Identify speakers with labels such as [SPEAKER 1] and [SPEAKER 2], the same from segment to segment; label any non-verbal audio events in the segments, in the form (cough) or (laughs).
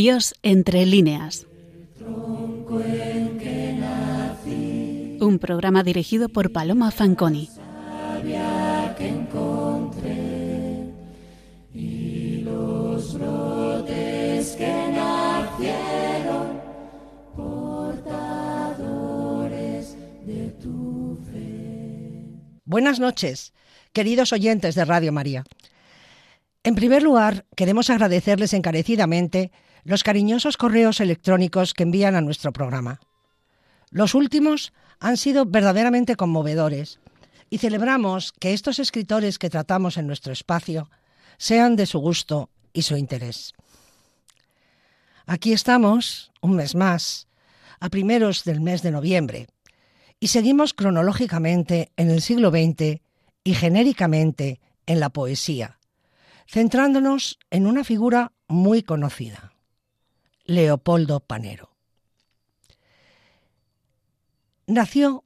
[SPEAKER 1] Dios entre líneas. Un programa dirigido por Paloma Fanconi.
[SPEAKER 2] Buenas noches, queridos oyentes de Radio María. En primer lugar, queremos agradecerles encarecidamente los cariñosos correos electrónicos que envían a nuestro programa. Los últimos han sido verdaderamente conmovedores y celebramos que estos escritores que tratamos en nuestro espacio sean de su gusto y su interés. Aquí estamos, un mes más, a primeros del mes de noviembre, y seguimos cronológicamente en el siglo XX y genéricamente en la poesía, centrándonos en una figura muy conocida, Leopoldo Panero. Nació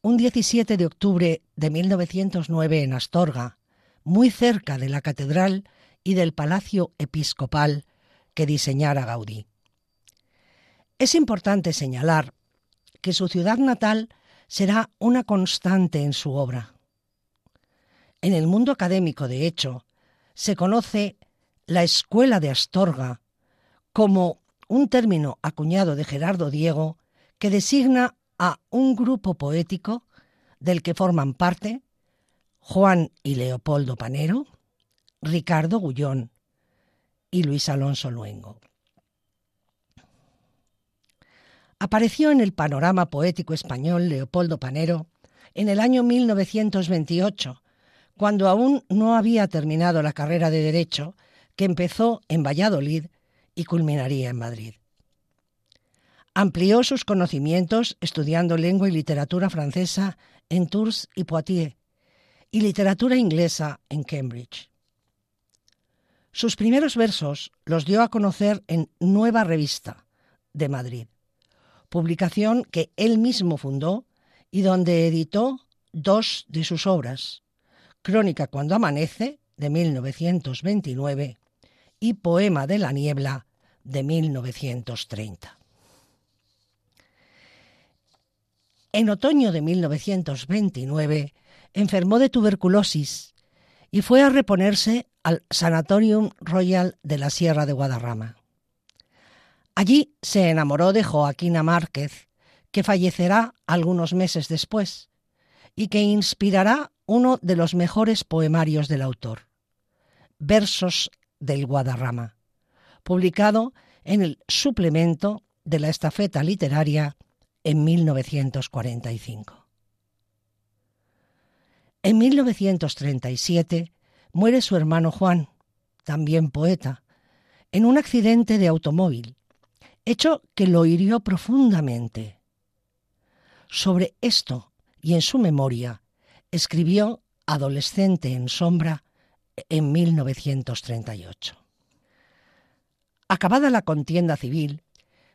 [SPEAKER 2] un 17 de octubre de 1909 en Astorga, muy cerca de la catedral y del palacio episcopal que diseñara Gaudí. Es importante señalar que su ciudad natal será una constante en su obra. En el mundo académico, de hecho, se conoce la Escuela de Astorga como un término acuñado de Gerardo Diego que designa a un grupo poético del que forman parte Juan y Leopoldo Panero, Ricardo Gullón y Luis Alonso Luengo. Apareció en el panorama poético español Leopoldo Panero en el año 1928 cuando aún no había terminado la carrera de Derecho que empezó en Valladolid y culminaría en Madrid. Amplió sus conocimientos estudiando lengua y literatura francesa en Tours y Poitiers y literatura inglesa en Cambridge. Sus primeros versos los dio a conocer en Nueva Revista de Madrid, publicación que él mismo fundó y donde editó dos de sus obras, Crónica cuando amanece, de 1929, y Poema de la niebla, de 1930. En otoño de 1929 enfermó de tuberculosis y fue a reponerse al Sanatorium Royal de la Sierra de Guadarrama. Allí se enamoró de Joaquina Márquez, que fallecerá algunos meses después, y que inspirará uno de los mejores poemarios del autor, Versos del Guadarrama, publicado en el suplemento de la estafeta literaria en 1945. En 1937 muere su hermano Juan, también poeta, en un accidente de automóvil, hecho que lo hirió profundamente. Sobre esto y en su memoria escribió Adolescente en sombra en 1938. Acabada la contienda civil,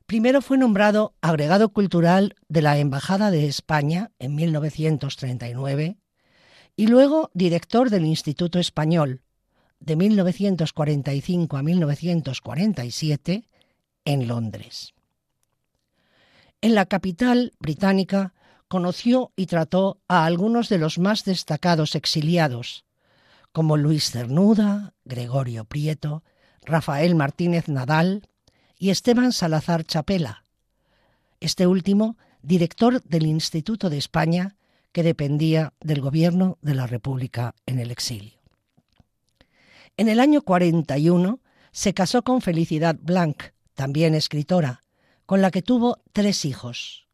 [SPEAKER 2] primero fue nombrado agregado cultural de la Embajada de España en 1939 y luego director del Instituto Español de 1945 a 1947 en Londres. En la capital británica conoció y trató a algunos de los más destacados exiliados, como Luis Cernuda, Gregorio Prieto, Rafael Martínez Nadal y Esteban Salazar Chapela, este último director del Instituto de España que dependía del gobierno de la República en el exilio. En el año 41 se casó con Felicidad Blanc, también escritora, con la que tuvo tres hijos,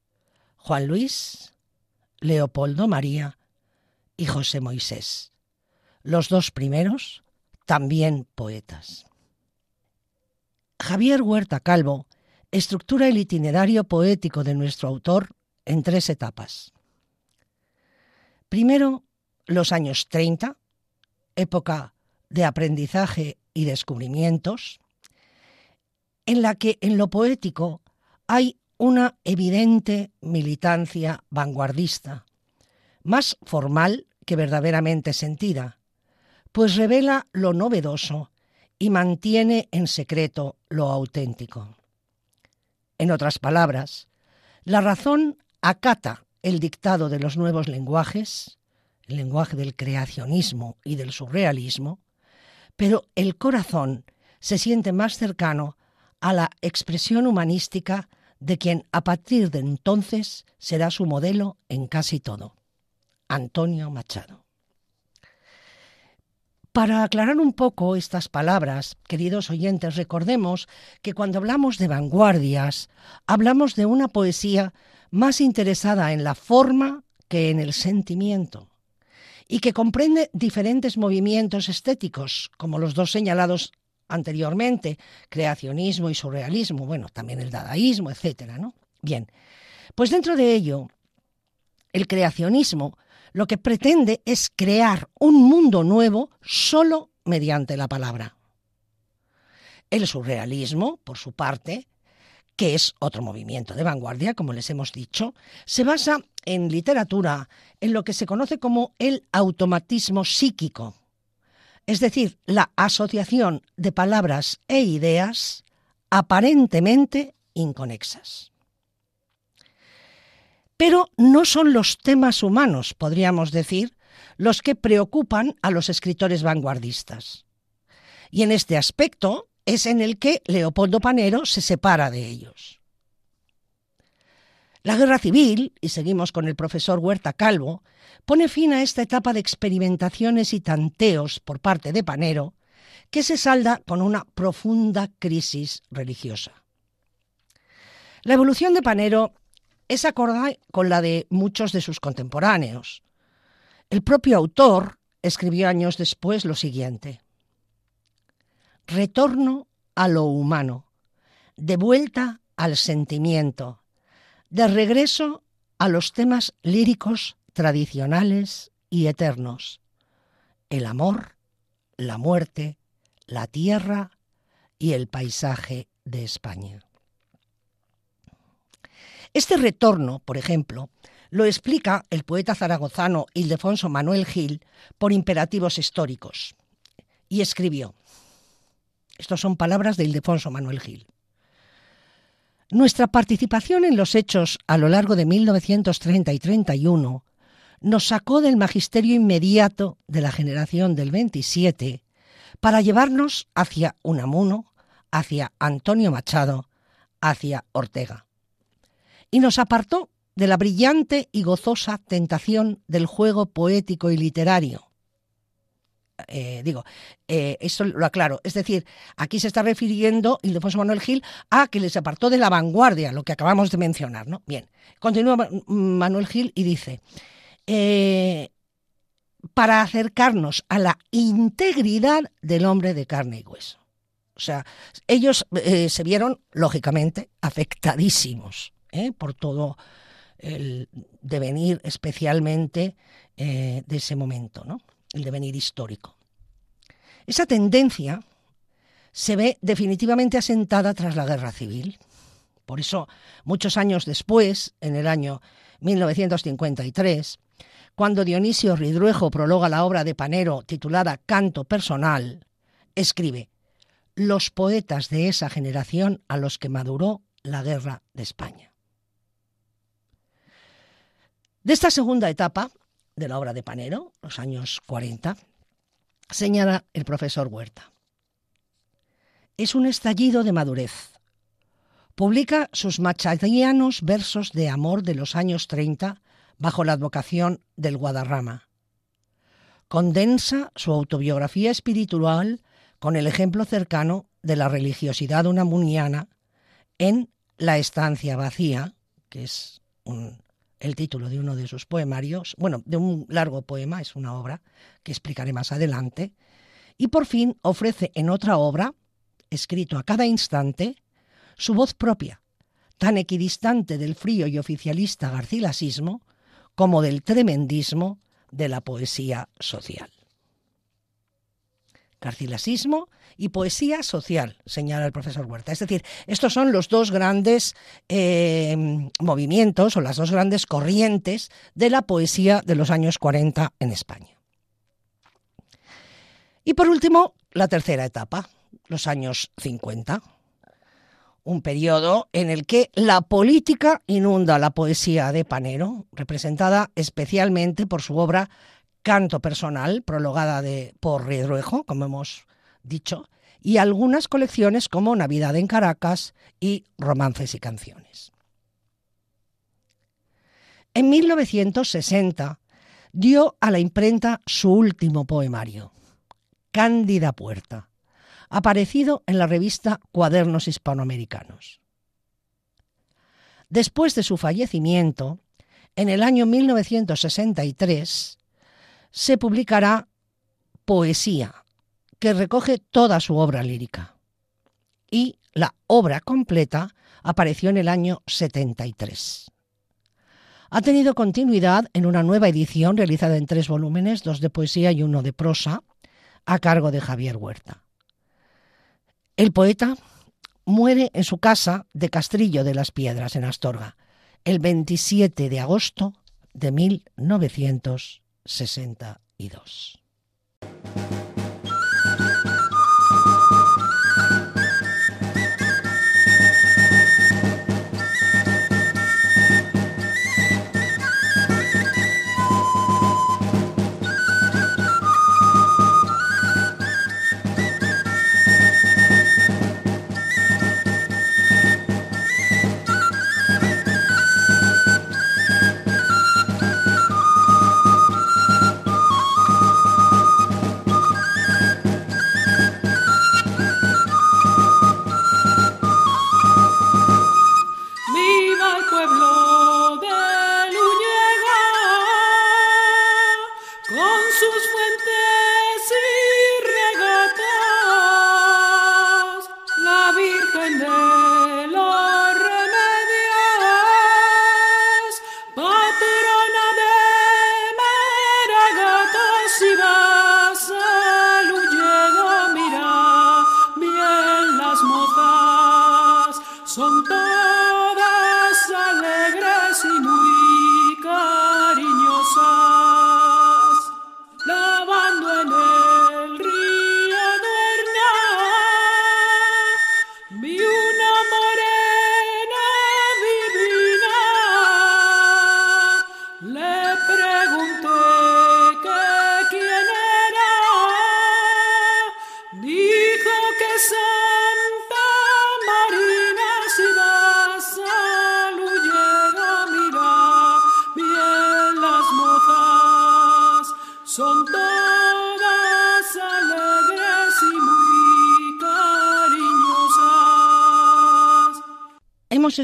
[SPEAKER 2] Juan Luis, Leopoldo María y José Moisés. Los dos primeros también poetas. Javier Huerta Calvo estructura el itinerario poético de nuestro autor en tres etapas. Primero, los años 30, época de aprendizaje y descubrimientos, en la que en lo poético hay una evidente militancia vanguardista, más formal que verdaderamente sentida, pues revela lo novedoso y mantiene en secreto lo auténtico. En otras palabras, la razón acata el dictado de los nuevos lenguajes, el lenguaje del creacionismo y del surrealismo, pero el corazón se siente más cercano a la expresión humanística de quien a partir de entonces será su modelo en casi todo, Antonio Machado. Para aclarar un poco estas palabras, queridos oyentes, recordemos que cuando hablamos de vanguardias, hablamos de una poesía más interesada en la forma que en el sentimiento, y que comprende diferentes movimientos estéticos, como los dos señalados anteriormente, creacionismo y surrealismo, bueno, también el dadaísmo, etcétera, ¿no? Bien, pues dentro de ello, el creacionismo lo que pretende es crear un mundo nuevo solo mediante la palabra. El surrealismo, por su parte, que es otro movimiento de vanguardia, como les hemos dicho, se basa en literatura en lo que se conoce como el automatismo psíquico, es decir, la asociación de palabras e ideas aparentemente inconexas. Pero no son los temas humanos, podríamos decir, los que preocupan a los escritores vanguardistas. Y en este aspecto es en el que Leopoldo Panero se separa de ellos. La guerra civil, y seguimos con el profesor Huerta Calvo, pone fin a esta etapa de experimentaciones y tanteos por parte de Panero, que se salda con una profunda crisis religiosa. La evolución de Panero es acorde con la de muchos de sus contemporáneos. El propio autor escribió años después lo siguiente. Retorno a lo humano, de vuelta al sentimiento, de regreso a los temas líricos tradicionales y eternos. El amor, la muerte, la tierra y el paisaje de España. Este retorno, por ejemplo, lo explica el poeta zaragozano Ildefonso Manuel Gil por imperativos históricos. Y escribió, estas son palabras de Ildefonso Manuel Gil. Nuestra participación en los hechos a lo largo de 1930 y 31 nos sacó del magisterio inmediato de la generación del 27 para llevarnos hacia Unamuno, hacia Antonio Machado, hacia Ortega. Y nos apartó de la brillante y gozosa tentación del juego poético y literario, eh, digo, eh, esto lo aclaro. Es decir, aquí se está refiriendo Ildefonso Manuel Gil a que les apartó de la vanguardia, lo que acabamos de mencionar, ¿no? Bien, continúa Manuel Gil y dice, eh, para acercarnos a la integridad del hombre de carne y hueso. O sea, ellos se vieron, lógicamente, afectadísimos por todo el devenir especialmente de ese momento, ¿no? el devenir histórico. Esa tendencia se ve definitivamente asentada tras la guerra civil. Por eso, muchos años después, en el año 1953, cuando Dionisio Ridruejo prologa la obra de Panero titulada Canto Personal, escribe Los poetas de esa generación a los que maduró la guerra de España. De esta segunda etapa de la obra de Panero, los años 40, señala el profesor Huerta. Es un estallido de madurez. Publica sus machadianos versos de amor de los años 30 bajo la advocación del Guadarrama. Condensa su autobiografía espiritual con el ejemplo cercano de la religiosidad unamuniana en La estancia vacía, que es un el título de uno de sus poemarios, bueno, de un largo poema, es una obra que explicaré más adelante, y por fin ofrece en otra obra, escrito a cada instante, su voz propia, tan equidistante del frío y oficialista garcilasismo como del tremendismo de la poesía social. Garcilasismo y poesía social, señala el profesor Huerta. Es decir, estos son los dos grandes eh, movimientos o las dos grandes corrientes de la poesía de los años 40 en España. Y por último, la tercera etapa, los años 50, un periodo en el que la política inunda la poesía de Panero, representada especialmente por su obra Canto Personal, prologada de, por Riedruejo, como hemos dicho, y algunas colecciones como Navidad en Caracas y Romances y Canciones. En 1960 dio a la imprenta su último poemario, Cándida Puerta, aparecido en la revista Cuadernos Hispanoamericanos. Después de su fallecimiento, en el año 1963, se publicará Poesía, que recoge toda su obra lírica. Y la obra completa apareció en el año 73. Ha tenido continuidad en una nueva edición realizada en tres volúmenes, dos de poesía y uno de prosa, a cargo de Javier Huerta. El poeta muere en su casa de Castrillo de las Piedras, en Astorga, el 27 de agosto de 1962.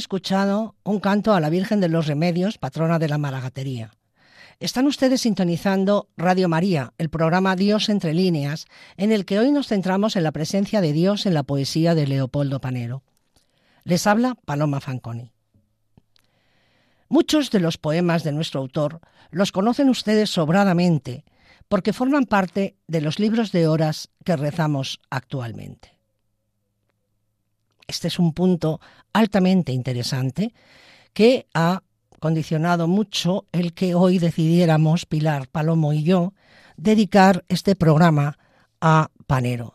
[SPEAKER 2] Escuchado un canto a la Virgen de los Remedios, patrona de la Maragatería. Están ustedes sintonizando Radio María, el programa Dios entre líneas, en el que hoy nos centramos en la presencia de Dios en la poesía de Leopoldo Panero. Les habla Paloma Fanconi. Muchos de los poemas de nuestro autor los conocen ustedes sobradamente, porque forman parte de los libros de horas que rezamos actualmente. Este es un punto altamente interesante que ha condicionado mucho el que hoy decidiéramos, Pilar Palomo y yo, dedicar este programa a Panero.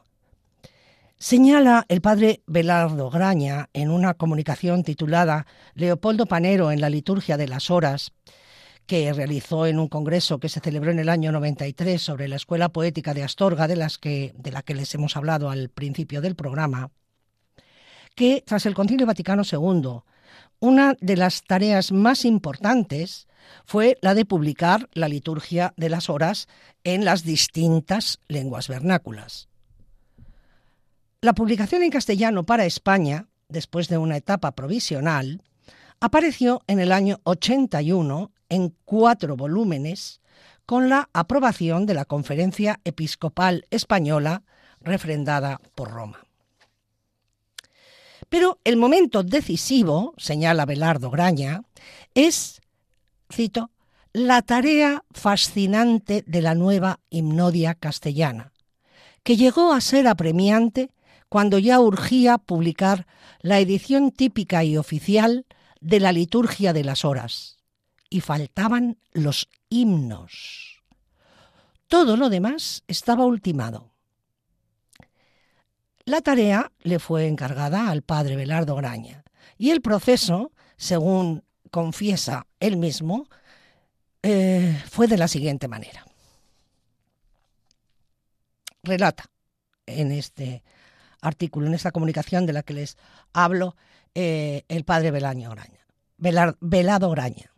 [SPEAKER 2] Señala el padre Belardo Graña en una comunicación titulada Leopoldo Panero en la liturgia de las horas, que realizó en un congreso que se celebró en el año 93 sobre la Escuela Poética de Astorga, de, las que, de la que les hemos hablado al principio del programa, que tras el Concilio Vaticano II, una de las tareas más importantes fue la de publicar la liturgia de las horas en las distintas lenguas vernáculas. La publicación en castellano para España, después de una etapa provisional, apareció en el año 81 en cuatro volúmenes con la aprobación de la Conferencia Episcopal Española refrendada por Roma. Pero el momento decisivo, señala Belardo Graña, es, cito, la tarea fascinante de la nueva himnodia castellana, que llegó a ser apremiante cuando ya urgía publicar la edición típica y oficial de la liturgia de las horas, y faltaban los himnos. Todo lo demás estaba ultimado. La tarea le fue encargada al padre Belardo Graña y el proceso, según confiesa él mismo, eh, fue de la siguiente manera. Relata en este artículo, en esta comunicación de la que les hablo, eh, el padre Belaño Graña, Velado Graña.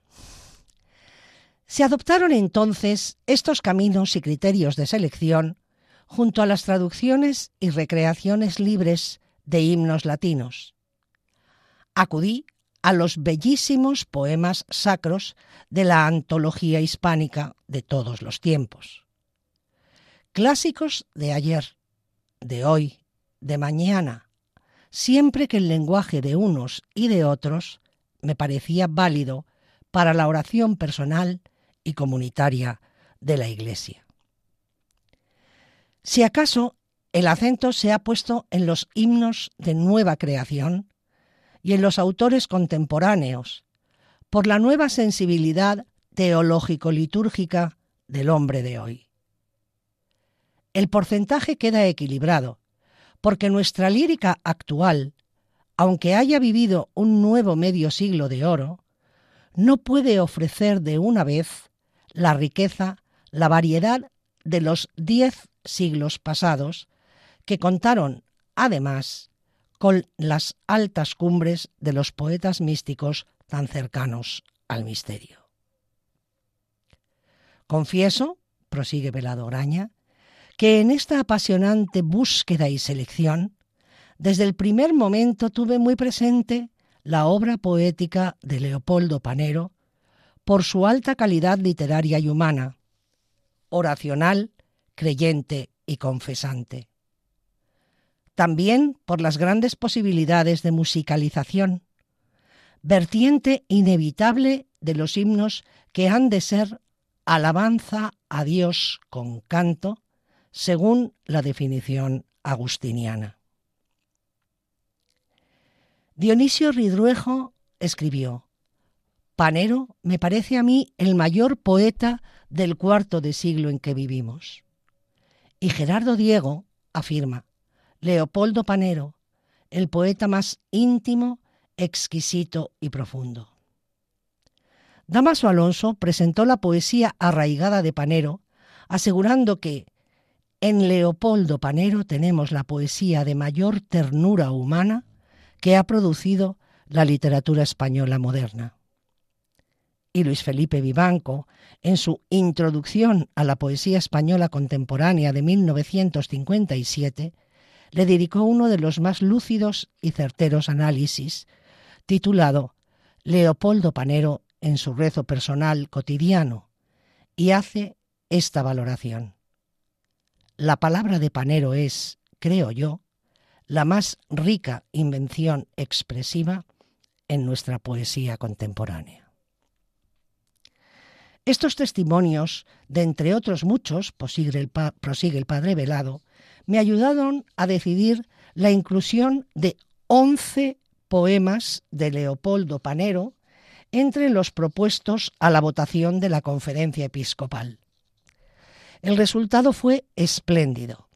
[SPEAKER 2] Se adoptaron entonces estos caminos y criterios de selección junto a las traducciones y recreaciones libres de himnos latinos. Acudí a los bellísimos poemas sacros de la antología hispánica de todos los tiempos. Clásicos de ayer, de hoy, de mañana, siempre que el lenguaje de unos y de otros me parecía válido para la oración personal y comunitaria de la Iglesia. Si acaso el acento se ha puesto en los himnos de nueva creación y en los autores contemporáneos, por la nueva sensibilidad teológico-litúrgica del hombre de hoy. El porcentaje queda equilibrado, porque nuestra lírica actual, aunque haya vivido un nuevo medio siglo de oro, no puede ofrecer de una vez la riqueza, la variedad de los diez siglos pasados, que contaron, además, con las altas cumbres de los poetas místicos tan cercanos al misterio. Confieso, prosigue Velado Graña, que en esta apasionante búsqueda y selección, desde el primer momento tuve muy presente la obra poética de Leopoldo Panero por su alta calidad literaria y humana, oracional creyente y confesante. También por las grandes posibilidades de musicalización, vertiente inevitable de los himnos que han de ser alabanza a Dios con canto, según la definición agustiniana. Dionisio Ridruejo escribió, Panero me parece a mí el mayor poeta del cuarto de siglo en que vivimos. Y Gerardo Diego afirma, Leopoldo Panero, el poeta más íntimo, exquisito y profundo. Damaso Alonso presentó la poesía arraigada de Panero, asegurando que en Leopoldo Panero tenemos la poesía de mayor ternura humana que ha producido la literatura española moderna y Luis Felipe Vivanco, en su Introducción a la Poesía Española Contemporánea de 1957, le dedicó uno de los más lúcidos y certeros análisis, titulado Leopoldo Panero en su rezo personal cotidiano, y hace esta valoración. La palabra de Panero es, creo yo, la más rica invención expresiva en nuestra poesía contemporánea. Estos testimonios, de entre otros muchos, prosigue el, padre Velado, me ayudaron a decidir la inclusión de 11 poemas de Leopoldo Panero entre los propuestos a la votación de la conferencia episcopal. El resultado fue espléndido.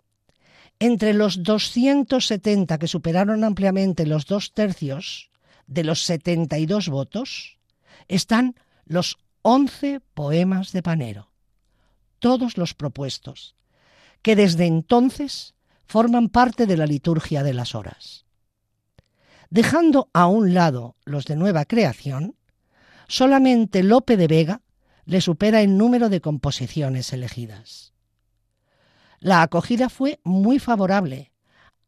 [SPEAKER 2] Entre los 270 que superaron ampliamente los dos tercios de los 72 votos están los once poemas de Panero, todos los propuestos, que desde entonces forman parte de la liturgia de las horas. Dejando a un lado los de nueva creación, solamente Lope de Vega le supera en número de composiciones elegidas. La acogida fue muy favorable,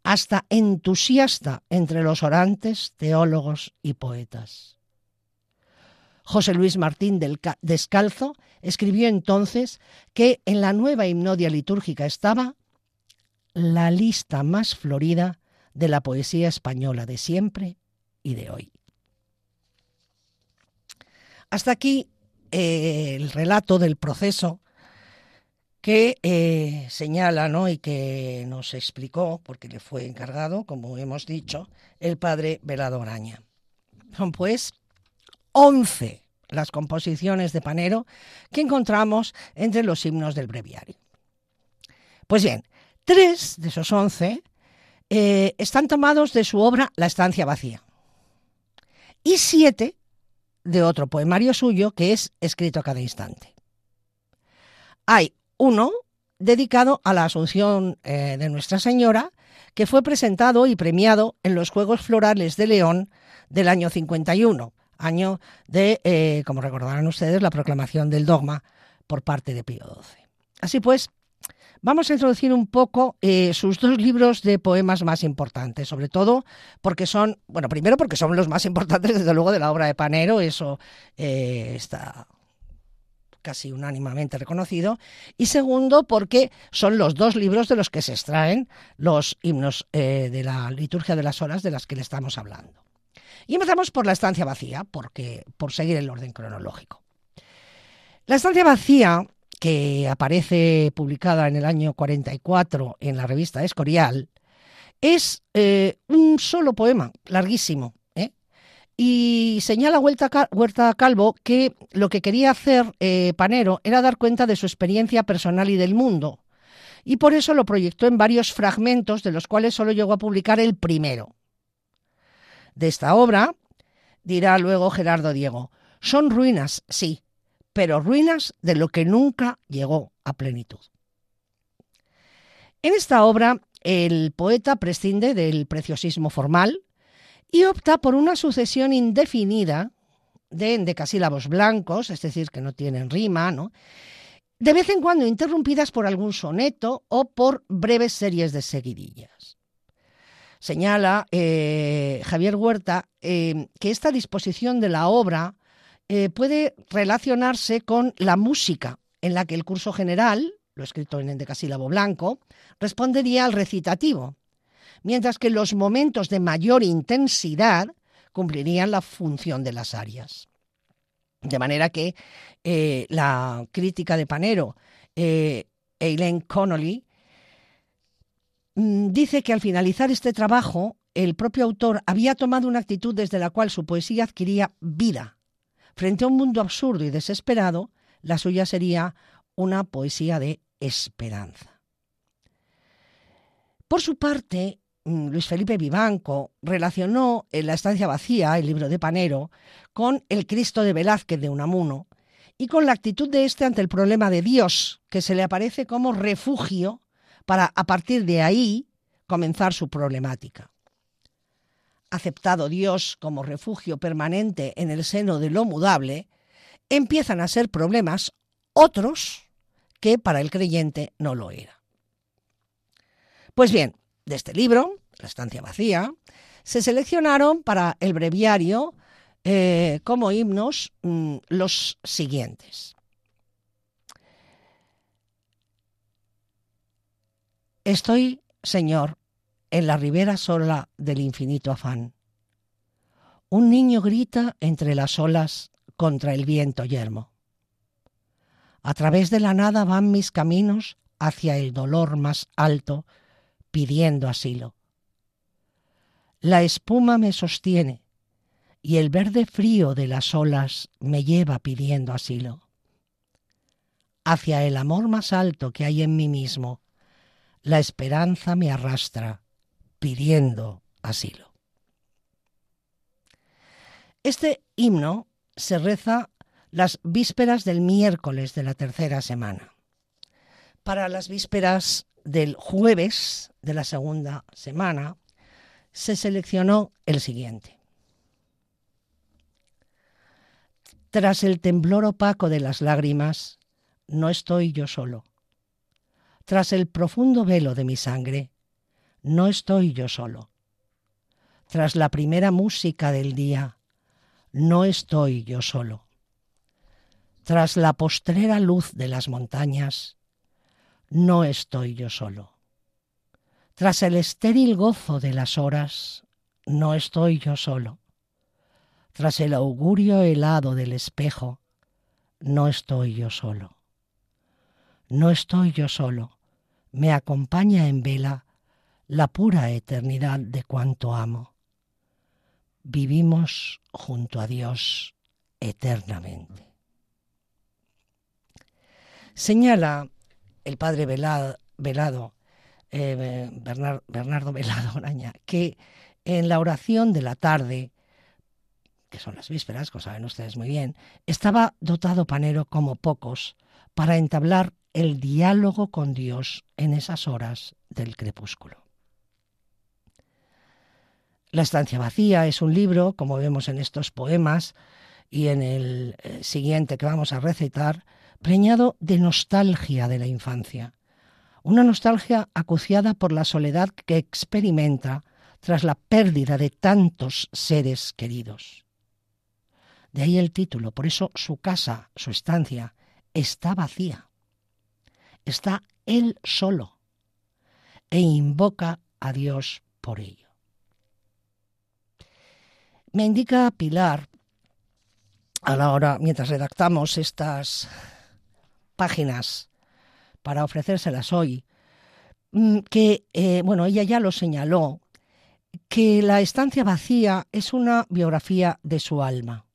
[SPEAKER 2] hasta entusiasta entre los orantes, teólogos y poetas. José Luis Martín del Descalzo escribió entonces que en la nueva himnodia litúrgica estaba la lista más florida de la poesía española de siempre y de hoy. Hasta aquí eh, el relato del proceso que eh, señala ¿no? y que nos explicó, porque le fue encargado, como hemos dicho, el padre Velado Araña. Pues 11 las composiciones de Panero que encontramos entre los himnos del breviario. Pues bien, tres de esos once eh, están tomados de su obra La estancia vacía y siete de otro poemario suyo que es escrito a cada instante. Hay uno dedicado a la Asunción eh, de Nuestra Señora, que fue presentado y premiado en los Juegos Florales de León del año 51, año de, eh, como recordarán ustedes, la proclamación del dogma por parte de Pío XII. Así pues, vamos a introducir un poco eh, sus dos libros de poemas más importantes, sobre todo porque son, bueno, primero porque son los más importantes, desde luego, de la obra de Panero, eso está casi unánimamente reconocido, y segundo porque son los dos libros de los que se extraen los himnos eh, de la liturgia de las horas de las que le estamos hablando. Y empezamos por la estancia vacía, porque, por seguir el orden cronológico. La estancia vacía, que aparece publicada en el año 44 en la revista Escorial, es eh, un solo poema, larguísimo, y señala Huerta Calvo que lo que quería hacer eh, Panero era dar cuenta de su experiencia personal y del mundo. Y por eso lo proyectó en varios fragmentos, de los cuales solo llegó a publicar el primero. De esta obra, dirá luego Gerardo Diego, son ruinas, sí, pero ruinas de lo que nunca llegó a plenitud. En esta obra, el poeta prescinde del preciosismo formal, y opta por una sucesión indefinida de endecasílabos blancos, es decir, que no tienen rima, ¿no? de vez en cuando interrumpidas por algún soneto o por breves series de seguidillas. Señala eh, Javier Huerta eh, que esta disposición de la obra eh, puede relacionarse con la música, en la que el curso general, lo escrito en endecasílabo blanco, respondería al recitativo, mientras que los momentos de mayor intensidad cumplirían la función de las áreas. De manera que la crítica de Panero, Eileen Connolly, dice que al finalizar este trabajo, el propio autor había tomado una actitud desde la cual su poesía adquiría vida. Frente a un mundo absurdo y desesperado, la suya sería una poesía de esperanza. Por su parte, Mm, Luis Felipe Vivanco relacionó en La estancia vacía, el libro de Panero, con el Cristo de Velázquez de Unamuno y con la actitud de éste ante el problema de Dios, que se le aparece como refugio para a partir de ahí comenzar su problemática. Aceptado Dios como refugio permanente en el seno de lo mudable, empiezan a ser problemas otros que para el creyente no lo era. Pues bien, de este libro, La estancia vacía, se seleccionaron para el breviario eh, como himnos mm, los siguientes. Estoy, Señor, en la ribera sola del infinito afán. Un niño grita entre las olas contra el viento yermo. A través de la nada van mis caminos hacia el dolor más alto pidiendo asilo. La espuma me sostiene y el verde frío de las olas me lleva pidiendo asilo. Hacia el amor más alto que hay en mí mismo, la esperanza me arrastra pidiendo asilo. Este himno se reza las vísperas del miércoles de la tercera semana. Para las vísperas del jueves de la segunda semana, se seleccionó el siguiente. Tras el temblor opaco de las lágrimas, no estoy yo solo. Tras el profundo velo de mi sangre, no estoy yo solo. Tras la primera música del día, no estoy yo solo. Tras la postrera luz de las montañas, no estoy yo solo. Tras el estéril gozo de las horas, no estoy yo solo. Tras el augurio helado del espejo, no estoy yo solo. No estoy yo solo. Me acompaña en vela la pura eternidad de cuanto amo. Vivimos junto a Dios eternamente. Señala el padre Velado, eh, Bernardo Velado Oraña, que en la oración de la tarde, que son las vísperas, como saben ustedes muy bien, estaba dotado Panero como pocos para entablar el diálogo con Dios en esas horas del crepúsculo. La estancia vacía es un libro, como vemos en estos poemas y en el eh, siguiente que vamos a recitar, preñado de nostalgia de la infancia. Una nostalgia acuciada por la soledad que experimenta tras la pérdida de tantos seres queridos. De ahí el título, por eso su casa, su estancia, está vacía. Está él solo e invoca a Dios por ello. Me indica Pilar, a la hora, mientras redactamos estas páginas para ofrecérselas hoy, mm, que, eh, bueno, ella ya lo señaló, que la estancia vacía es una biografía de su alma.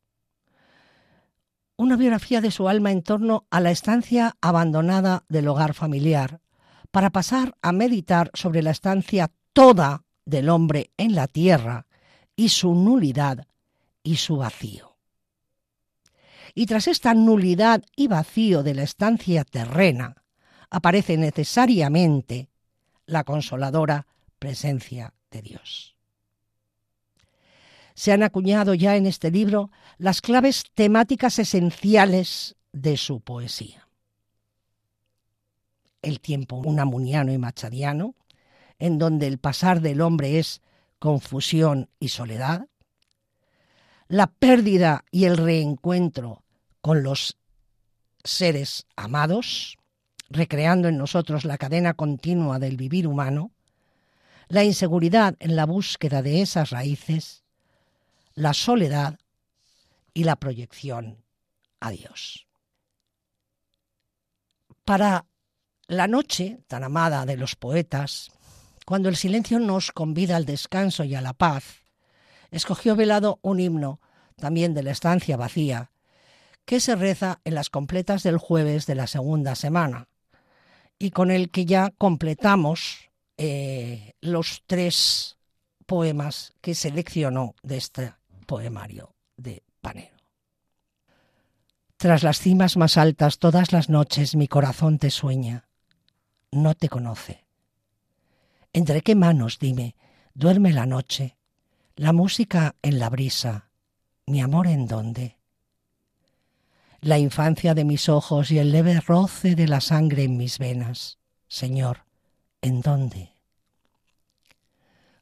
[SPEAKER 2] Una biografía de su alma en torno a la estancia abandonada del hogar familiar, para pasar a meditar sobre la estancia toda del hombre en la tierra y su nulidad y su vacío. Y tras esta nulidad y vacío de la estancia terrena, aparece necesariamente la consoladora presencia de Dios. Se han acuñado ya en este libro las claves temáticas esenciales de su poesía. El tiempo unamuniano y machadiano, en donde el pasar del hombre es confusión y soledad, la pérdida y el reencuentro con los seres amados, recreando en nosotros la cadena continua del vivir humano, la inseguridad en la búsqueda de esas raíces, la soledad y la proyección a Dios. Para la noche tan amada de los poetas, cuando el silencio nos convida al descanso y a la paz, escogió Velado un himno, también de la estancia vacía, que se reza en las completas del jueves de la segunda semana, y con el que ya completamos eh, los tres poemas que seleccionó de este poemario de Panero. Tras las cimas más altas todas las noches mi corazón te sueña, no te conoce ¿Entre qué manos, dime, duerme la noche? La música en la brisa, mi amor en dónde? La infancia de mis ojos y el leve roce de la sangre en mis venas, Señor, ¿en dónde?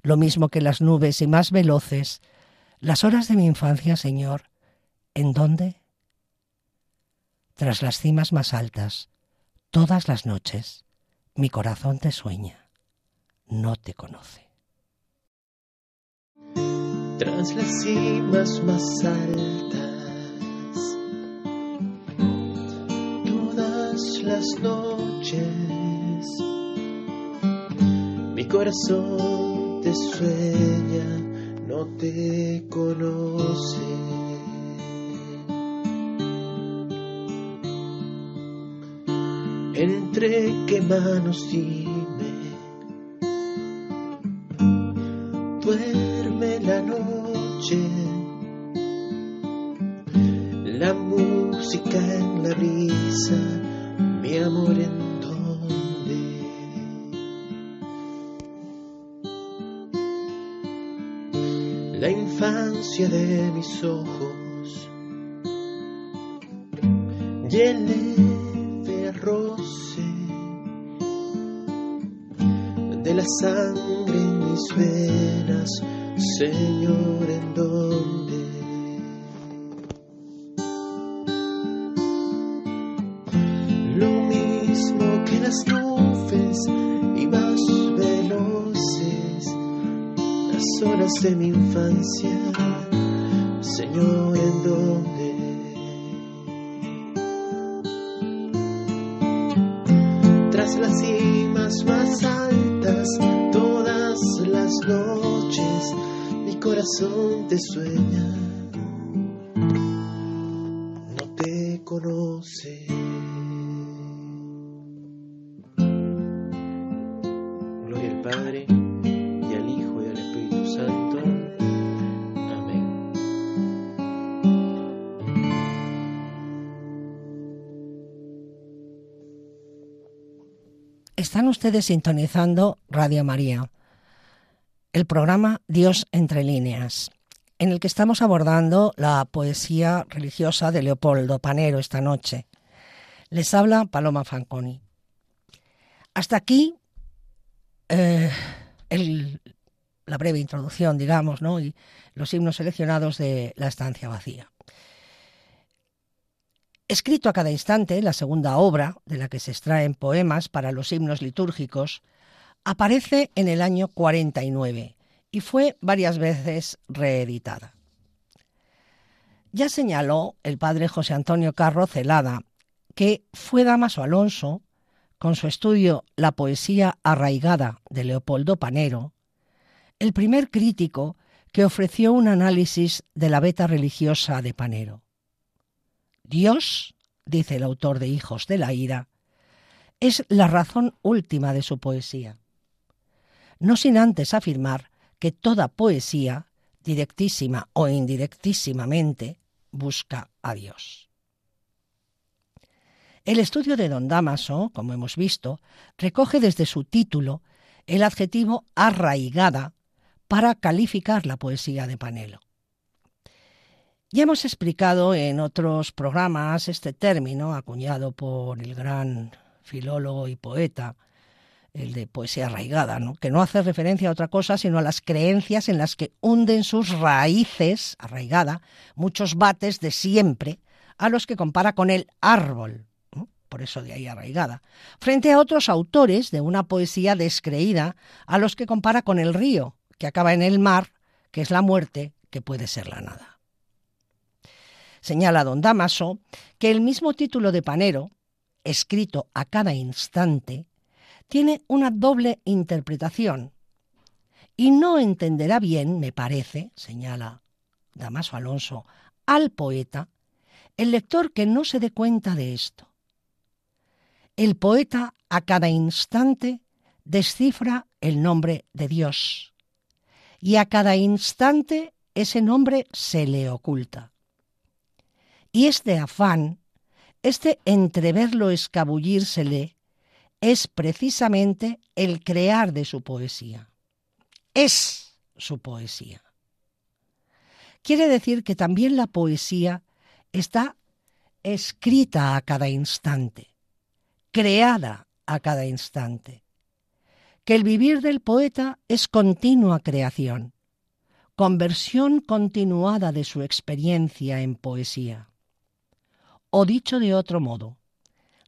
[SPEAKER 2] Lo mismo que las nubes y más veloces, las horas de mi infancia, Señor, ¿en dónde? Tras las cimas más altas, todas las noches, mi corazón te sueña no te conoce.
[SPEAKER 3] Tras las cimas más altas, todas las noches, mi corazón te sueña, no te conoce. Entre qué manos y duerme la noche, la música en la brisa, mi amor infancia de mis ojos el leve roce de la sangre en mis venas, Señor, ¿en? De mi infancia,
[SPEAKER 2] Están ustedes sintonizando Radio María, el programa Dios entre líneas, en el que estamos abordando la poesía religiosa de Leopoldo Panero esta noche. Les habla Paloma Fanconi. Hasta aquí eh, la breve introducción, digamos, ¿no? y los himnos seleccionados de La estancia vacía. Escrito a cada instante, la segunda obra, de la que se extraen poemas para los himnos litúrgicos, aparece en el año 49 y fue varias veces reeditada. Ya señaló el padre José Antonio Carro Celada que fue Damaso Alonso, con su estudio La poesía arraigada de Leopoldo Panero, el primer crítico que ofreció un análisis de la beta religiosa de Panero. Dios, dice el autor de Hijos de la Ira, es la razón última de su poesía. No sin antes afirmar que toda poesía, directísima o indirectísimamente, busca a Dios. El estudio de Don Damaso, como hemos visto, recoge desde su título el adjetivo arraigada para calificar la poesía de Panelo. Ya hemos explicado en otros programas este término acuñado por el gran filólogo y poeta, el de poesía arraigada, ¿no? que no hace referencia a otra cosa sino a las creencias en las que hunden sus raíces, arraigada, muchos bates de siempre, a los que compara con el árbol, por eso de ahí arraigada, frente a otros autores de una poesía descreída, a los que compara con el río, que acaba en el mar, que es la muerte, que puede ser la nada. Señala don Damaso que el mismo título de Panero, escrito a cada instante, tiene una doble interpretación. Y no entenderá bien, me parece, señala Damaso Alonso, al poeta, el lector que no se dé cuenta de esto. El poeta a cada instante descifra el nombre de Dios y a cada instante ese nombre se le oculta. Y este afán, este entreverlo escabullírsele, es precisamente el crear de su poesía. Es su poesía. Quiere decir que también la poesía está escrita a cada instante, creada a cada instante. Que el vivir del poeta es continua creación, conversión continuada de su experiencia en poesía o dicho de otro modo,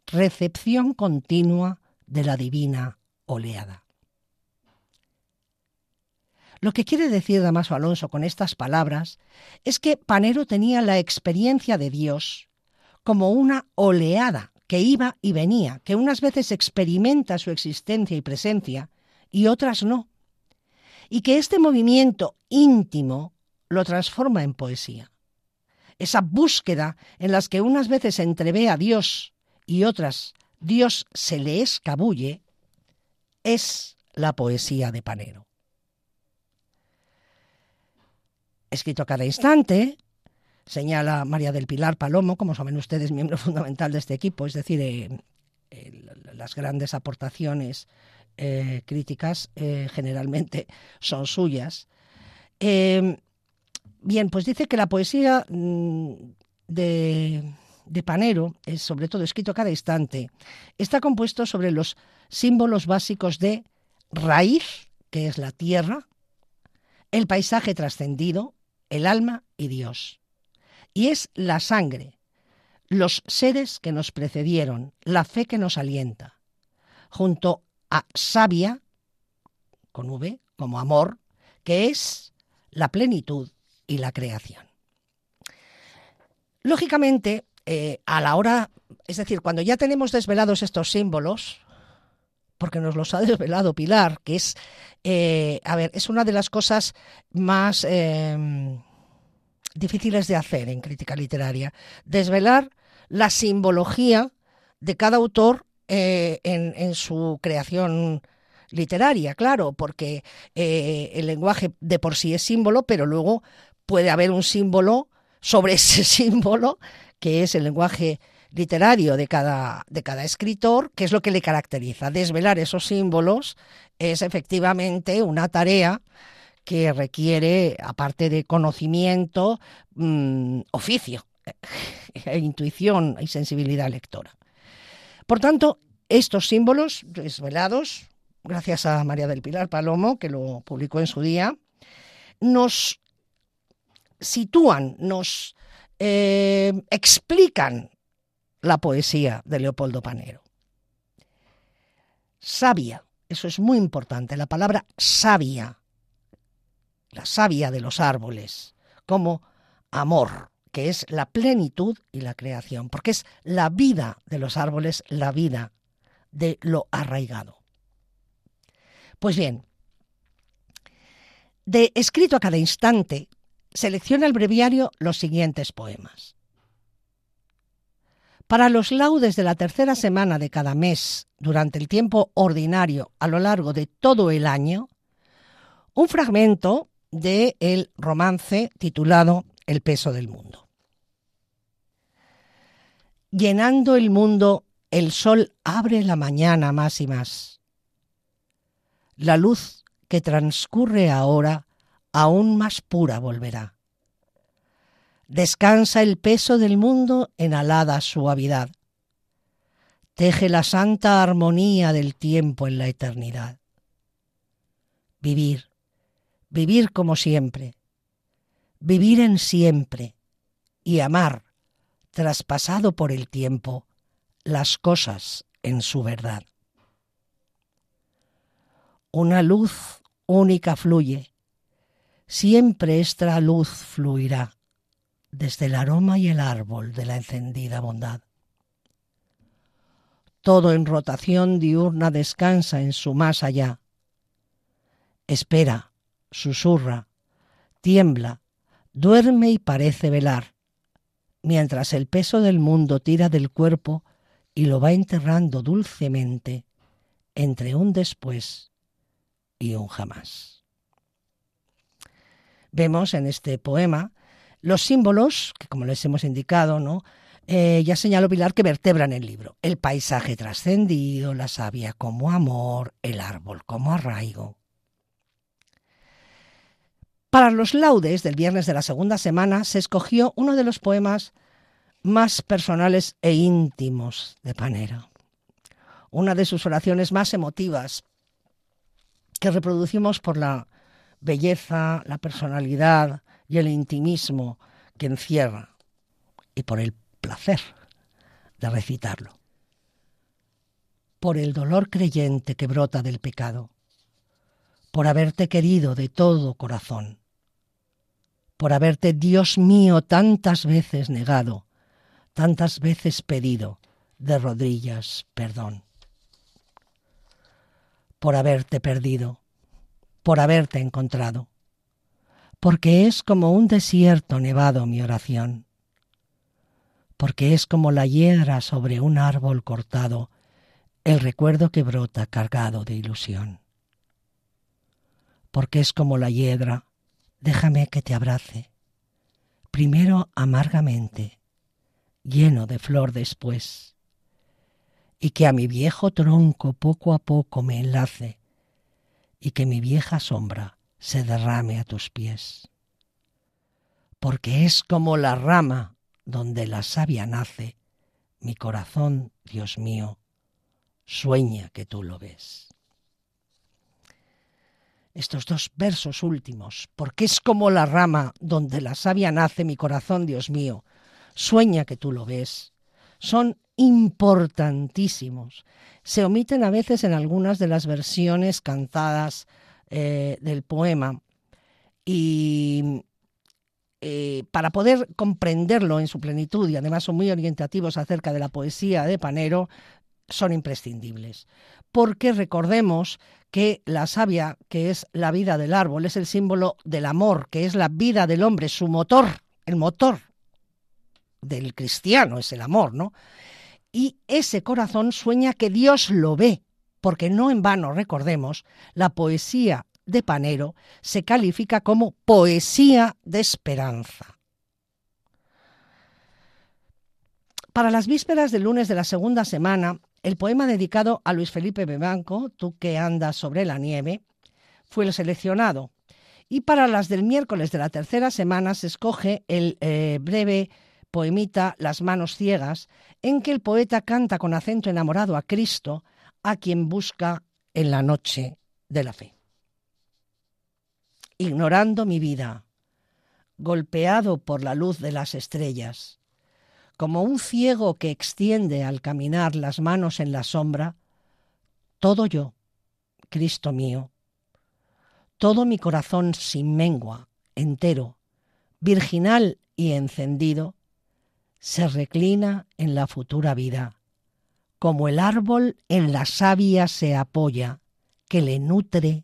[SPEAKER 2] recepción continua de la divina oleada. Lo que quiere decir Damaso Alonso con estas palabras es que Panero tenía la experiencia de Dios como una oleada que iba y venía, que unas veces experimenta su existencia y presencia y otras no, y que este movimiento íntimo lo transforma en poesía esa búsqueda en las que unas veces entrevé a Dios y otras Dios se le escabulle, es la poesía de Panero. Escrito a cada instante, señala María del Pilar Palomo, como saben ustedes, miembro (laughs) fundamental de este equipo, es decir, eh, las grandes aportaciones eh, críticas eh, generalmente son suyas. Bien, pues dice que la poesía mm, de, Panero, es sobre todo escrito a cada instante, está compuesto sobre los símbolos básicos de raíz, que es la tierra, el paisaje trascendido, el alma y Dios. Y es la sangre, los seres que nos precedieron, la fe que nos alienta, junto a sabia, con V, como amor, que es la plenitud y la creación. Lógicamente, eh, a la hora, es decir, cuando ya tenemos desvelados estos símbolos, porque nos los ha (laughs) desvelado Pilar, que es, eh, a ver, es una de las cosas más em, difíciles de hacer en crítica literaria, desvelar la simbología de cada autor eh, en, su creación literaria, claro, porque el lenguaje de por sí es símbolo, pero luego puede haber un símbolo sobre (laughs) ese símbolo, que es el lenguaje literario de cada, de cada escritor, que es lo que le caracteriza. Desvelar esos símbolos es efectivamente una tarea que requiere, aparte de conocimiento, mm, oficio, (laughs) e intuición y sensibilidad lectora. Por tanto, estos símbolos desvelados, gracias a María del Pilar Palomo, que lo publicó en su día, nos sitúan, nos eh, explican la poesía de Leopoldo Panero. Sabia, eso es muy importante, la palabra sabia, la savia de los árboles, como amor, que es la plenitud y la creación, porque es la vida de los árboles, la vida de lo arraigado. Pues bien, de escrito a cada instante, selecciona el breviario los siguientes poemas. Para los laudes de la tercera semana de cada mes, durante el tiempo ordinario a lo largo de todo el año, un fragmento de el romance titulado El peso del mundo. Llenando el mundo, el sol abre la mañana más y más. La luz que transcurre ahora aún más pura volverá Descansa el peso del mundo en alada suavidad. Teje la santa armonía del tiempo en la eternidad. Vivir, vivir como siempre, vivir en siempre y amar, traspasado por el tiempo, las cosas en su verdad. Una luz única fluye, siempre esta luz fluirá desde el aroma y el árbol de la encendida bondad. Todo en rotación diurna descansa en su más allá. Espera, susurra, tiembla, duerme y parece velar, mientras el peso del mundo tira del cuerpo y lo va enterrando dulcemente entre un después y un jamás. Vemos en este poema los símbolos, que como les hemos indicado, ¿no? Eh, ya señaló Pilar que vertebran el libro. El paisaje trascendido, la savia como amor, el árbol como arraigo. Para los laudes del viernes de la segunda semana se escogió uno de los poemas más personales e íntimos de Panera. Una de sus oraciones más emotivas que reproducimos por la belleza, la personalidad, y el intimismo que encierra y por el placer de recitarlo, por el dolor creyente que brota del pecado, por haberte querido de todo corazón, por haberte, Dios mío, tantas veces negado, tantas veces pedido de rodillas perdón, por haberte perdido, por haberte encontrado porque es como un desierto nevado mi oración, porque es como la hiedra sobre un árbol cortado, el recuerdo que brota cargado de ilusión. Porque es como la hiedra, déjame que te abrace, primero amargamente, lleno de flor después, y que a mi viejo tronco poco a poco me enlace, y que mi vieja sombra se derrame a tus pies. Porque es como la rama donde la savia nace, mi corazón, Dios mío, sueña que tú lo ves. Estos dos versos últimos, porque es como la rama donde la savia nace, mi corazón, Dios mío, sueña que tú lo ves, son importantísimos. Se omiten a veces en algunas de las versiones cantadas eh, del poema y eh, para poder comprenderlo en su plenitud y además son muy orientativos acerca de la poesía de Panero, son imprescindibles. Porque recordemos que la savia, que es la vida del árbol, es el símbolo del amor, que es la vida del hombre, su motor, el motor del cristiano es el amor, ¿no? Y ese corazón sueña que Dios lo ve, porque no en vano, recordemos, la poesía de Panero se califica como poesía de esperanza. Para las vísperas del lunes de la segunda semana, el poema dedicado a Luis Felipe Bebanco, Tú que andas sobre la nieve, fue el seleccionado. Y para las del miércoles de la tercera semana se escoge el eh, breve poemita Las manos ciegas, en que el poeta canta con acento enamorado a Cristo, a quien busca en la noche de la fe. Ignorando mi vida, golpeado por la luz de las estrellas, como un ciego que extiende al caminar las manos en la sombra, todo yo, Cristo mío, todo mi corazón sin mengua, entero, virginal y encendido, se reclina en la futura vida, como el árbol en la savia se apoya, que le nutre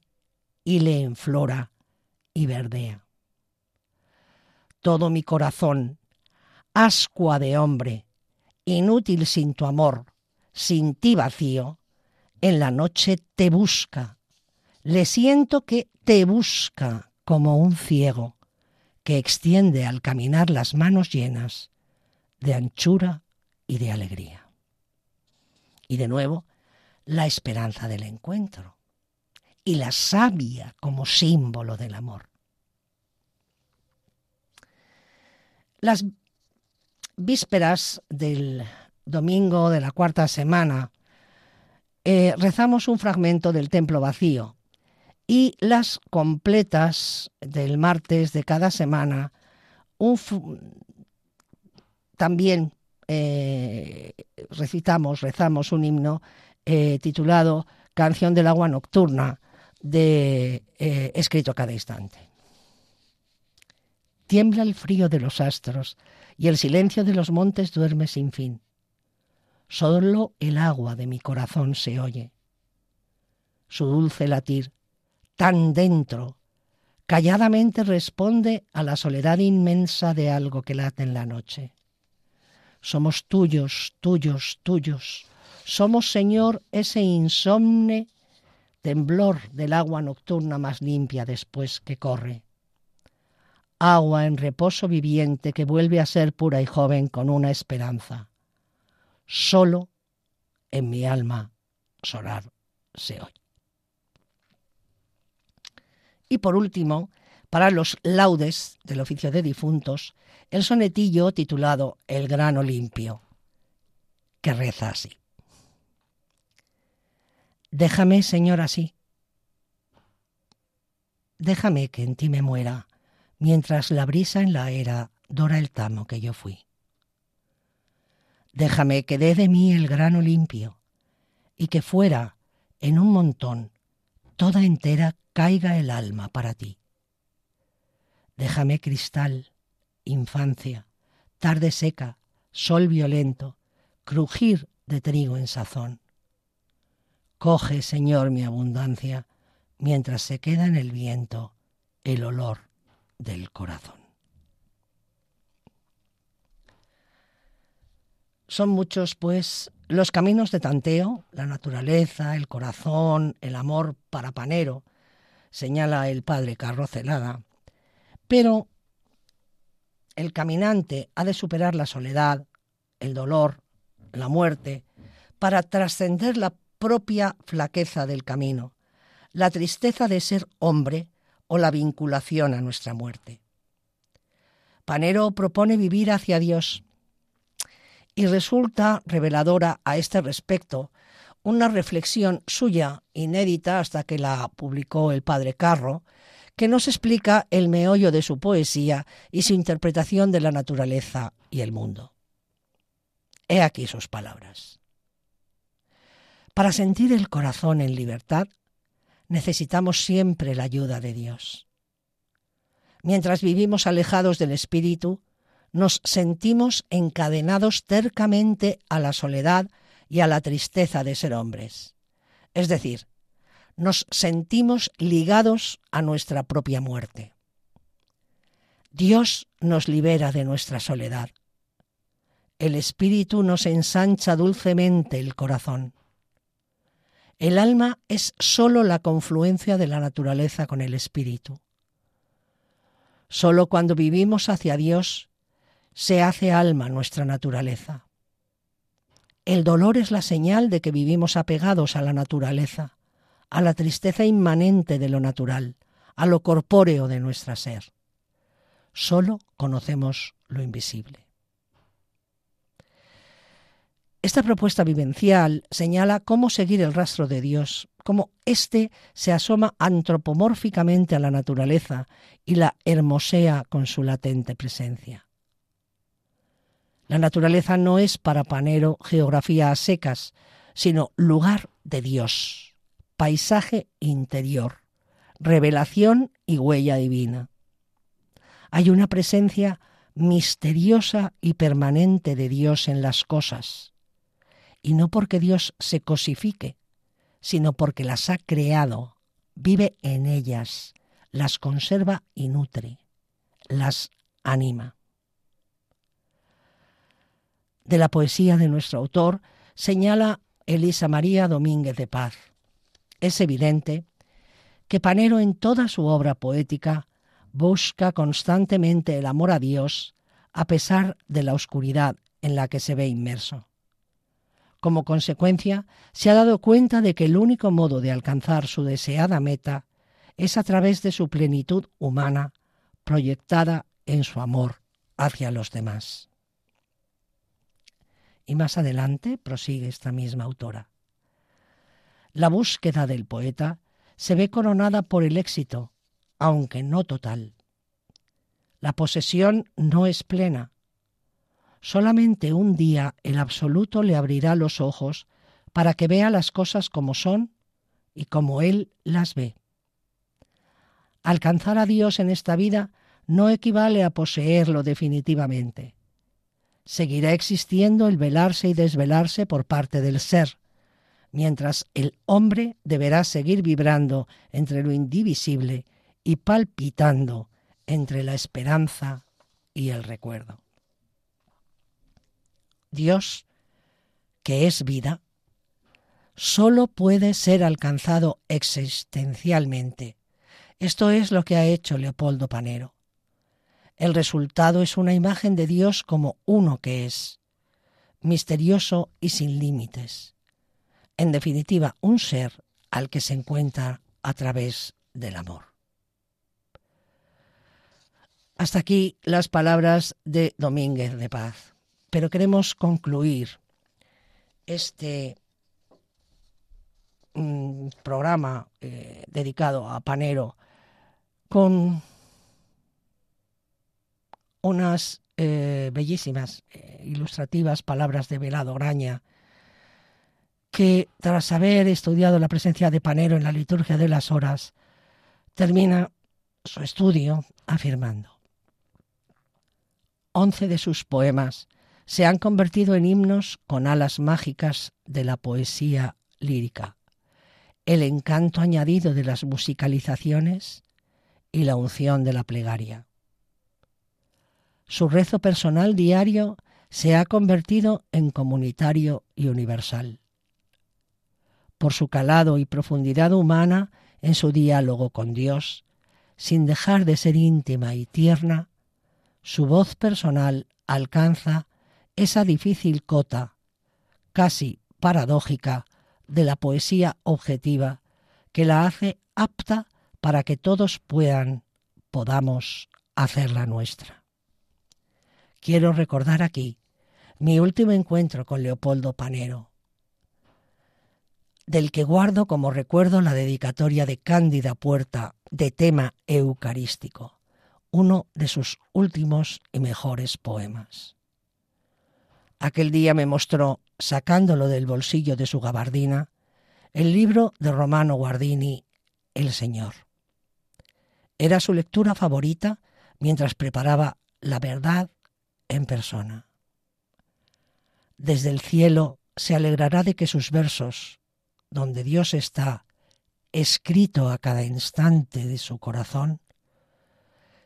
[SPEAKER 2] y le enflora y verdea. Todo mi corazón, ascua de hombre, inútil sin tu amor, sin ti vacío, en la noche te busca. Le siento que te busca como un ciego que extiende al caminar las manos llenas de anchura y de alegría. Y de nuevo, la esperanza del encuentro y la savia como símbolo del amor. Las vísperas del domingo de la cuarta semana eh, rezamos un fragmento del templo vacío y las completas del martes de cada semana también eh, recitamos, rezamos un himno eh, titulado Canción del agua nocturna, de, escrito a cada instante. Tiembla el frío de los astros y el silencio de los montes duerme sin fin. Solo el agua de mi corazón se oye. Su dulce latir, tan dentro, calladamente responde a la soledad inmensa de algo que late en la noche. Somos tuyos, tuyos, tuyos. Somos, Señor, ese insomne temblor del agua nocturna más limpia después que corre agua en reposo viviente que vuelve a ser pura y joven con una esperanza. Solo en mi alma solar se oye. Y por último, para los laudes del oficio de difuntos, el sonetillo titulado El grano limpio, que reza así. Déjame, Señor, así. Déjame que en ti me muera mientras la brisa en la era dora el tamo que yo fui. Déjame que dé de mí el grano limpio y que fuera, en un montón, toda entera caiga el alma para ti. Déjame cristal, infancia, tarde seca, sol violento, crujir de trigo en sazón. Coge, Señor, mi abundancia, mientras se queda en el viento el olor del corazón. Son muchos, pues, los caminos de tanteo, la naturaleza, el corazón, el amor para Panero, señala el padre Carro Celada, pero el caminante ha de superar la soledad, el dolor, la muerte, para trascender la propia flaqueza del camino, la tristeza de ser hombre o la vinculación a nuestra muerte. Panero propone vivir hacia Dios y resulta reveladora a este respecto una reflexión suya inédita hasta que la publicó el padre Carro, que nos explica el meollo de su poesía y su interpretación de la naturaleza y el mundo. He aquí sus palabras. Para sentir el corazón en libertad, necesitamos siempre la ayuda de Dios. Mientras vivimos alejados del Espíritu, nos sentimos encadenados tercamente a la soledad y a la tristeza de ser hombres. Es decir, nos sentimos ligados a nuestra propia muerte. Dios nos libera de nuestra soledad. El Espíritu nos ensancha dulcemente el corazón. El alma es sólo la confluencia de la naturaleza con el espíritu. Sólo cuando vivimos hacia Dios se hace alma nuestra naturaleza. El dolor es la señal de que vivimos apegados a la naturaleza, a la tristeza inmanente de lo natural, a lo corpóreo de nuestra ser. Solo conocemos lo invisible. Esta propuesta vivencial señala cómo seguir el rastro de Dios, cómo éste se asoma antropomórficamente a la naturaleza y la hermosea con su latente presencia. La naturaleza no es para Panero geografía a secas, sino lugar de Dios, paisaje interior, revelación y huella divina. Hay una presencia misteriosa y permanente de Dios en las cosas, y no porque Dios se cosifique, sino porque las ha creado, vive en ellas, las conserva y nutre, las anima de la poesía de nuestro autor señala Elisa María Domínguez de Paz. Es evidente que Panero en toda su obra poética busca constantemente el amor a Dios a pesar de la oscuridad en la que se ve inmerso. Como consecuencia, se ha dado cuenta de que el único modo de alcanzar su deseada meta es a través de su plenitud humana proyectada en su amor hacia los demás. Y más adelante prosigue esta misma autora. La búsqueda del poeta se ve coronada por el éxito, aunque no total. La posesión no es plena. Solamente un día el absoluto le abrirá los ojos para que vea las cosas como son y como él las ve. Alcanzar a Dios en esta vida no equivale a poseerlo definitivamente seguirá existiendo el velarse y desvelarse por parte del ser, mientras el hombre deberá seguir vibrando entre lo indivisible y palpitando entre la esperanza y el recuerdo. Dios, que es vida, solo puede ser alcanzado existencialmente. Esto es lo que ha hecho Leopoldo Panero. El resultado es una imagen de Dios como uno que es, misterioso y sin límites. En definitiva, un ser al que se encuentra a través del amor. Hasta aquí las palabras de Domínguez de Paz. Pero queremos concluir este mm, programa eh, dedicado a Panero con unas eh, bellísimas, eh, ilustrativas palabras de Velado Graña, que tras haber estudiado la presencia de Panero en la liturgia de las horas, termina su estudio afirmando. Once de sus poemas se han convertido en himnos con alas mágicas de la poesía lírica, el encanto añadido de las musicalizaciones y la unción de la plegaria. Su rezo personal diario se ha convertido en comunitario y universal. Por su calado y profundidad humana en su diálogo con Dios, sin dejar de ser íntima y tierna, su voz personal alcanza esa difícil cota, casi paradójica, de la poesía objetiva que la hace apta para que todos puedan, podamos hacerla nuestra. Quiero recordar aquí mi último encuentro con Leopoldo Panero, del que guardo como recuerdo la dedicatoria de Cándida Puerta de tema eucarístico, uno de sus últimos y mejores poemas. Aquel día me mostró, sacándolo del bolsillo de su gabardina, el libro de Romano Guardini, El Señor. Era su lectura favorita mientras preparaba La verdad en persona. Desde el cielo se alegrará de que sus versos, donde Dios está escrito a cada instante de su corazón,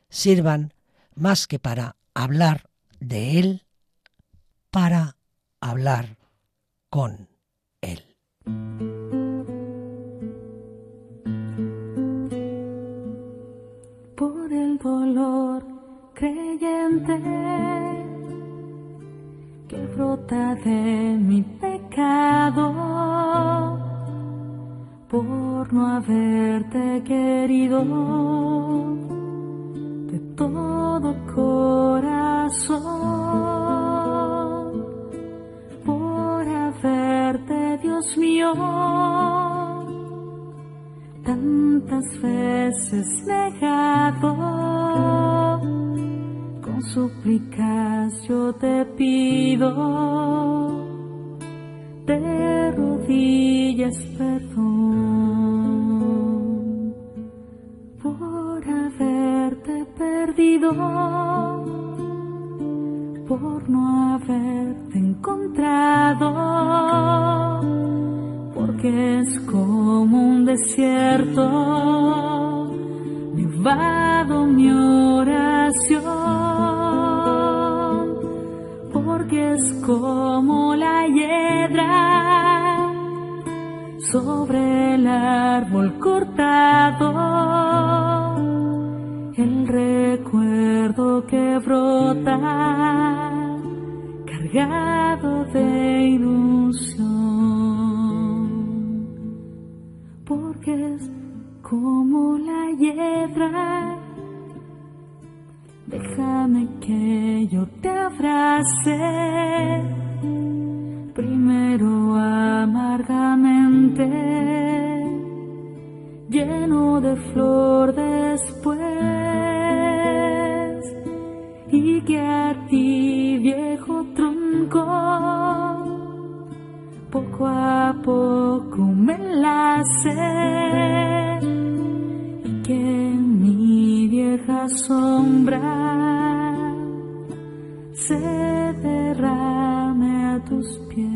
[SPEAKER 2] sirvan más que para hablar de Él, para hablar con Él.
[SPEAKER 4] Por el dolor creyente que brota de mi pecado por no haberte querido de todo corazón, por haberte, Dios mío, tantas veces negado. Con súplicas yo te pido de rodillas perdón por no haberte encontrado, porque es como un desierto, nevado mi oración, porque es como la hiedra sobre el árbol cortado, que brota, cargado de ilusión, porque es como la hiedra. Déjame que yo te abrace. Primero amargamente, lleno de flor después, que a ti viejo tronco, poco a poco me enlace, y que mi vieja sombra se derrame a tus pies.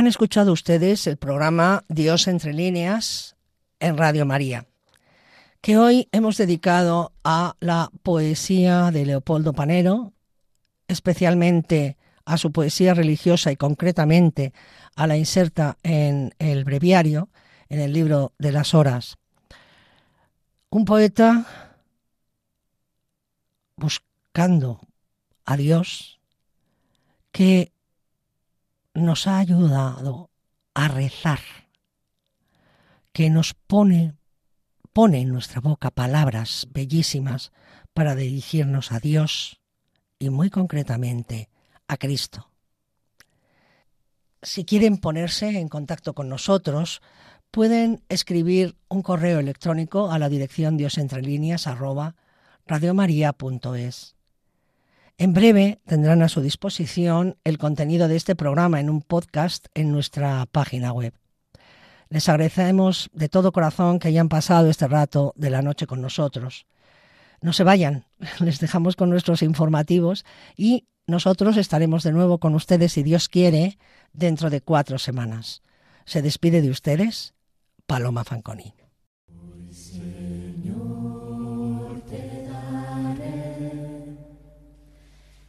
[SPEAKER 2] Han escuchado ustedes el programa Dios entre líneas en Radio María, que hoy hemos dedicado a la poesía de Leopoldo Panero, especialmente a su poesía religiosa y concretamente a la inserta en el breviario, en el libro de las horas. Un poeta buscando a Dios que nos ha ayudado a rezar, que nos pone, pone en nuestra boca palabras bellísimas para dirigirnos a Dios y muy concretamente a Cristo. Si quieren ponerse en contacto con nosotros, pueden escribir un correo electrónico a la dirección diosentrelíneas arroba radiomaria.es. En breve tendrán a su disposición el contenido de este programa en un podcast en nuestra página web. Les agradecemos de todo corazón que hayan pasado este rato de la noche con nosotros. No se vayan, (laughs) les dejamos con nuestros informativos y nosotros estaremos de nuevo con ustedes, si Dios quiere, dentro de cuatro semanas. Se despide de ustedes, Paloma Fanconi.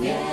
[SPEAKER 1] Yeah.